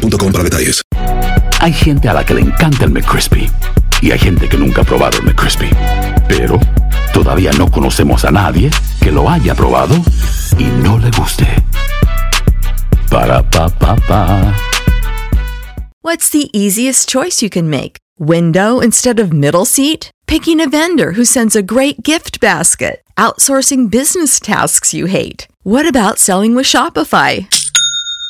para detalles. Hay gente a la que le encanta el McCrispy y hay gente que nunca ha probado el McCrispy. Pero todavía no conocemos a nadie que lo haya probado y no le guste. Para pa pa pa. What's the easiest choice you can make? Window instead of middle seat? Picking a vendor who sends a great gift basket? Outsourcing business tasks you hate? What about selling with Shopify?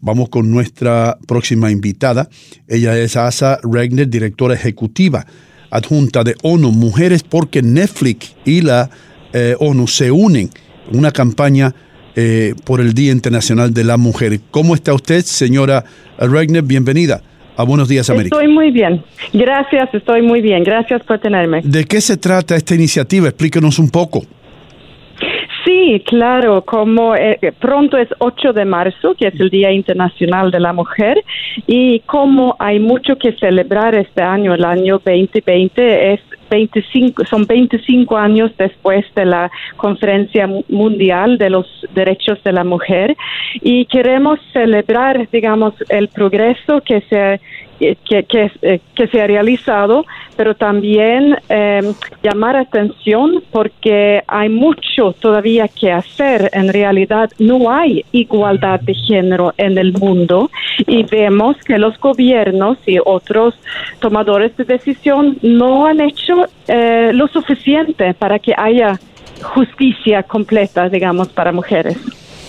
Vamos con nuestra próxima invitada. Ella es Asa Regner, directora ejecutiva adjunta de ONU Mujeres porque Netflix y la eh, ONU se unen. Una campaña eh, por el Día Internacional de la Mujer. ¿Cómo está usted, señora Regner? Bienvenida a Buenos Días América. Estoy muy bien. Gracias, estoy muy bien. Gracias por tenerme. ¿De qué se trata esta iniciativa? Explíquenos un poco. Sí, claro, como eh, pronto es 8 de marzo, que es el Día Internacional de la Mujer, y como hay mucho que celebrar este año, el año 2020 es 25, son 25 años después de la Conferencia Mundial de los Derechos de la Mujer y queremos celebrar, digamos, el progreso que se que, eh, que, se ha realizado, pero también eh, llamar atención porque hay mucho todavía que hacer. En realidad no hay igualdad de género en el mundo y vemos que los gobiernos y otros tomadores de decisión no han hecho eh, lo suficiente para que haya justicia completa, digamos, para mujeres.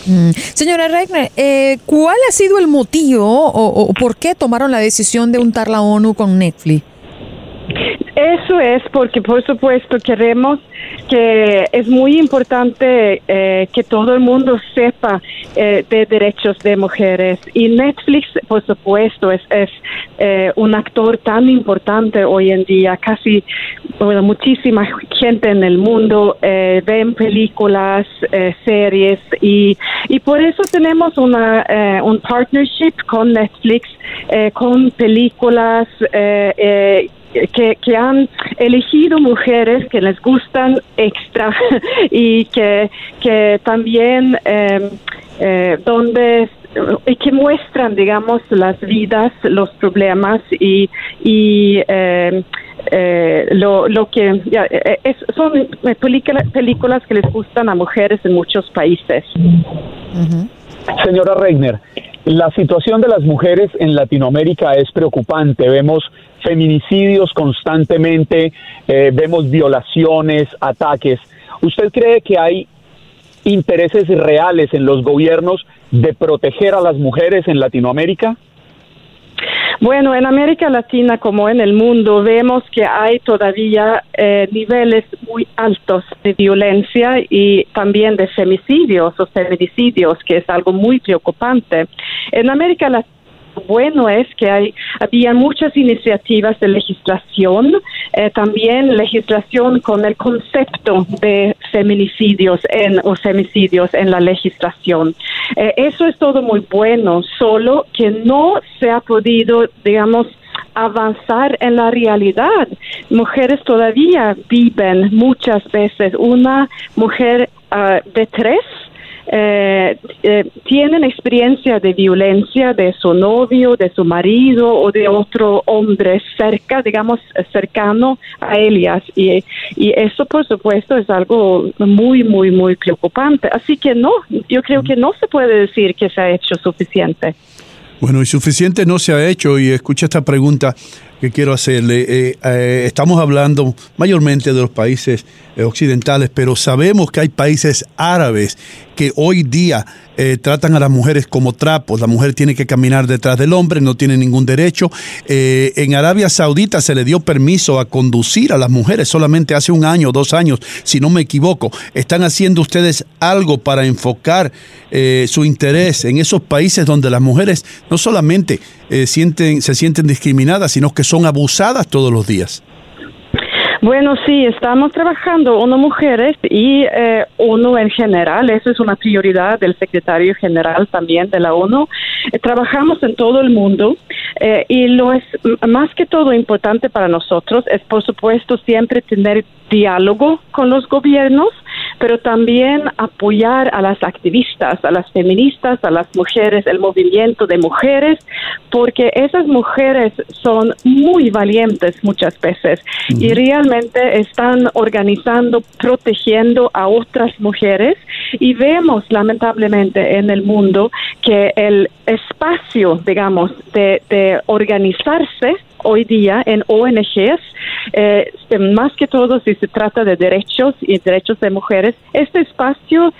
Mm. Señora Regner, eh, ¿cuál ha sido el motivo o, por qué tomaron la decisión de untar la ONU con Netflix? Eso es porque, por supuesto, queremos que es muy importante eh, que todo el mundo sepa eh, de derechos de mujeres y Netflix, por supuesto, es, es eh, un actor tan importante hoy en día. Casi bueno, muchísima gente en el mundo eh, ven películas, eh, series y, y por eso tenemos una, un partnership con Netflix, con películas. Eh, eh, que, que, han elegido mujeres que les gustan extra y que, que también eh, eh, donde y que muestran digamos las vidas los problemas y, y eh, eh, lo, lo que ya, es, son película, películas que les gustan a mujeres en muchos países uh -huh. señora Regner la situación de las mujeres en Latinoamérica es preocupante. Vemos feminicidios constantemente, eh, vemos violaciones, ataques. ¿Usted cree que hay intereses reales en los gobiernos de proteger a las mujeres en Latinoamérica? Bueno, en América Latina como en el mundo vemos que hay todavía eh, niveles muy altos de violencia y también de femicidios o feminicidios, que es algo muy preocupante. En América Latina bueno es que hay había muchas iniciativas de legislación, eh, también legislación con el concepto de feminicidios en, o femicidios en la legislación. Eh, eso es todo muy bueno, solo que no se ha podido, digamos, avanzar en la realidad. Mujeres todavía viven muchas veces, una mujer ah, de tres eh, eh, tienen experiencia de violencia de su novio, de su marido o de otro hombre cerca, digamos, cercano a ellas. Y, y eso, por supuesto, es algo muy, muy, muy preocupante. Así que no, yo creo que no se puede decir que se ha hecho suficiente. Bueno, y suficiente no se ha hecho. Y escucha esta pregunta que quiero hacerle. Eh, eh, estamos hablando mayormente de los países eh, occidentales, pero sabemos que hay países árabes que hoy día tratan a las mujeres como trapos. La mujer tiene que caminar detrás del hombre, no tiene ningún derecho. en Arabia Saudita se le dio permiso a conducir a las mujeres solamente hace un año, dos años, si no me equivoco. ¿Están haciendo ustedes algo para enfocar su interés en esos países donde las mujeres no solamente sienten, se sienten discriminadas, sino que son abusadas todos los días. Bueno, sí, estamos trabajando uno mujeres y eh, uno en general. Esa es una prioridad del secretario general también de la ONU. Eh, trabajamos en todo el mundo eh, y lo es más que todo importante para nosotros es, por supuesto, siempre tener diálogo con los gobiernos pero también apoyar a las activistas, a las feministas, a las mujeres, el movimiento de mujeres, porque esas mujeres son muy valientes muchas veces y realmente están organizando, protegiendo a otras mujeres. Y vemos lamentablemente en el mundo que el espacio, digamos, de, de organizarse hoy día en ONGs, eh, más que todo si se trata de derechos y derechos de mujeres, este espacio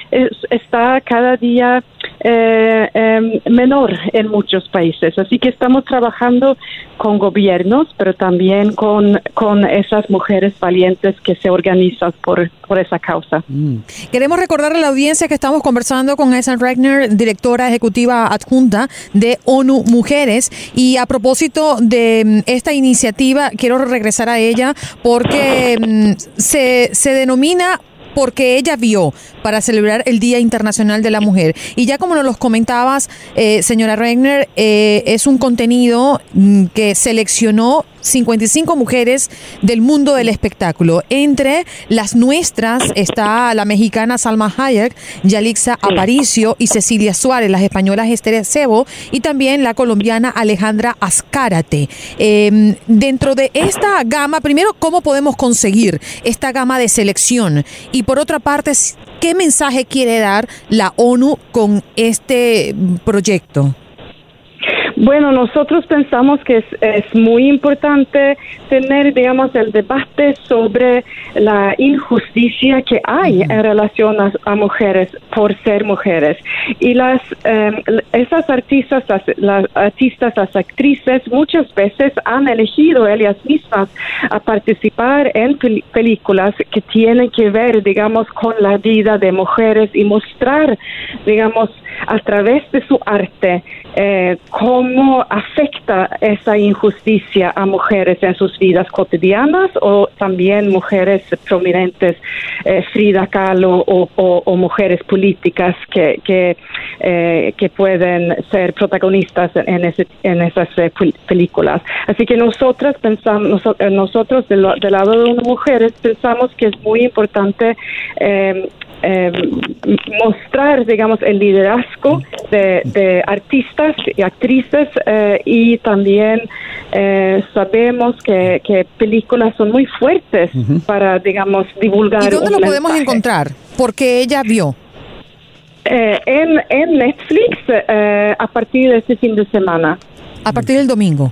está cada día eh, em, menor en muchos países. Así que estamos trabajando con gobiernos, pero también con, con esas mujeres valientes que se organizan por, por esa causa. Mm. Queremos recordar a la audiencia que estamos conversando con Esa Regner, directora ejecutiva adjunta de ONU Mujeres. Y a propósito de mm, esta iniciativa, quiero regresar a ella porque mm, se, se denomina porque ella vio para celebrar el Día Internacional de la Mujer. Y ya como nos los comentabas, eh, señora Regner, eh, es un contenido mm, que seleccionó 55 mujeres del mundo del espectáculo. Entre las nuestras está la mexicana Salma Hayek, Yalixa Aparicio y Cecilia Suárez, las españolas Esther Cebo y también la colombiana Alejandra Azcárate. Em, dentro de esta gama, primero, ¿cómo podemos conseguir esta gama de selección? Y por otra parte, ¿qué mensaje quiere dar la ONU con este proyecto? Bueno, nosotros pensamos que es, es, muy importante tener, digamos, el debate sobre la injusticia que hay en relación a, mujeres por ser mujeres. Y las em, esas artistas, las, artistas, las actrices, muchas veces han elegido ellas mismas a participar en películas que tienen que ver, digamos, con la vida de mujeres y mostrar, digamos, a través de su arte eh, cómo afecta esa injusticia a mujeres en sus vidas cotidianas o también mujeres prominentes, eh, Frida Kahlo o, mujeres políticas que, que, eh, pueden ser protagonistas en, ese, en esas películas. Así que nosotras pensamos, nosotros del, del lado de las mujeres pensamos que es muy importante eh, mostrar, digamos, el liderazgo de, artistas y actrices eh, y también eh, sabemos que, películas son muy fuertes para, digamos, divulgar. ¿Y dónde lo podemos encontrar? Porque ella vio. Eh, en, en Netflix a partir de este fin de semana. A partir del domingo.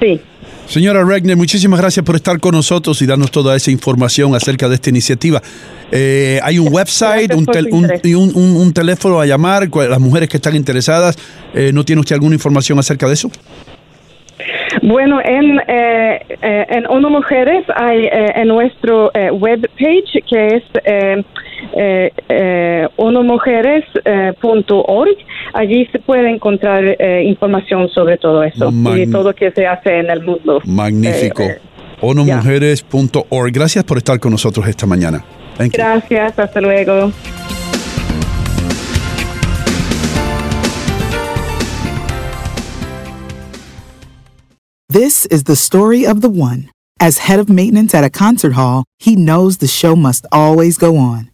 Sí. Señora Regner, muchísimas gracias por estar con nosotros y darnos toda esa información acerca de esta iniciativa. Eh, hay un website un, y un, teléfono a llamar. Las mujeres que están interesadas, eh, ¿no tiene usted alguna información acerca de eso? Bueno, en, eh, eh, en ONU Mujeres hay eh, en nuestro eh, webpage que es eh, eh, eh, onumujeres.org. Allí se puede encontrar eh, información sobre todo eso y todo lo que se hace en el mundo. Magnífico. Eh, eh, ONUMujeres.org. Gracias por estar con nosotros esta mañana. Thank you. gracias, hasta luego. This is the story of the one. As head of maintenance at a concert hall, he knows the show must always go on.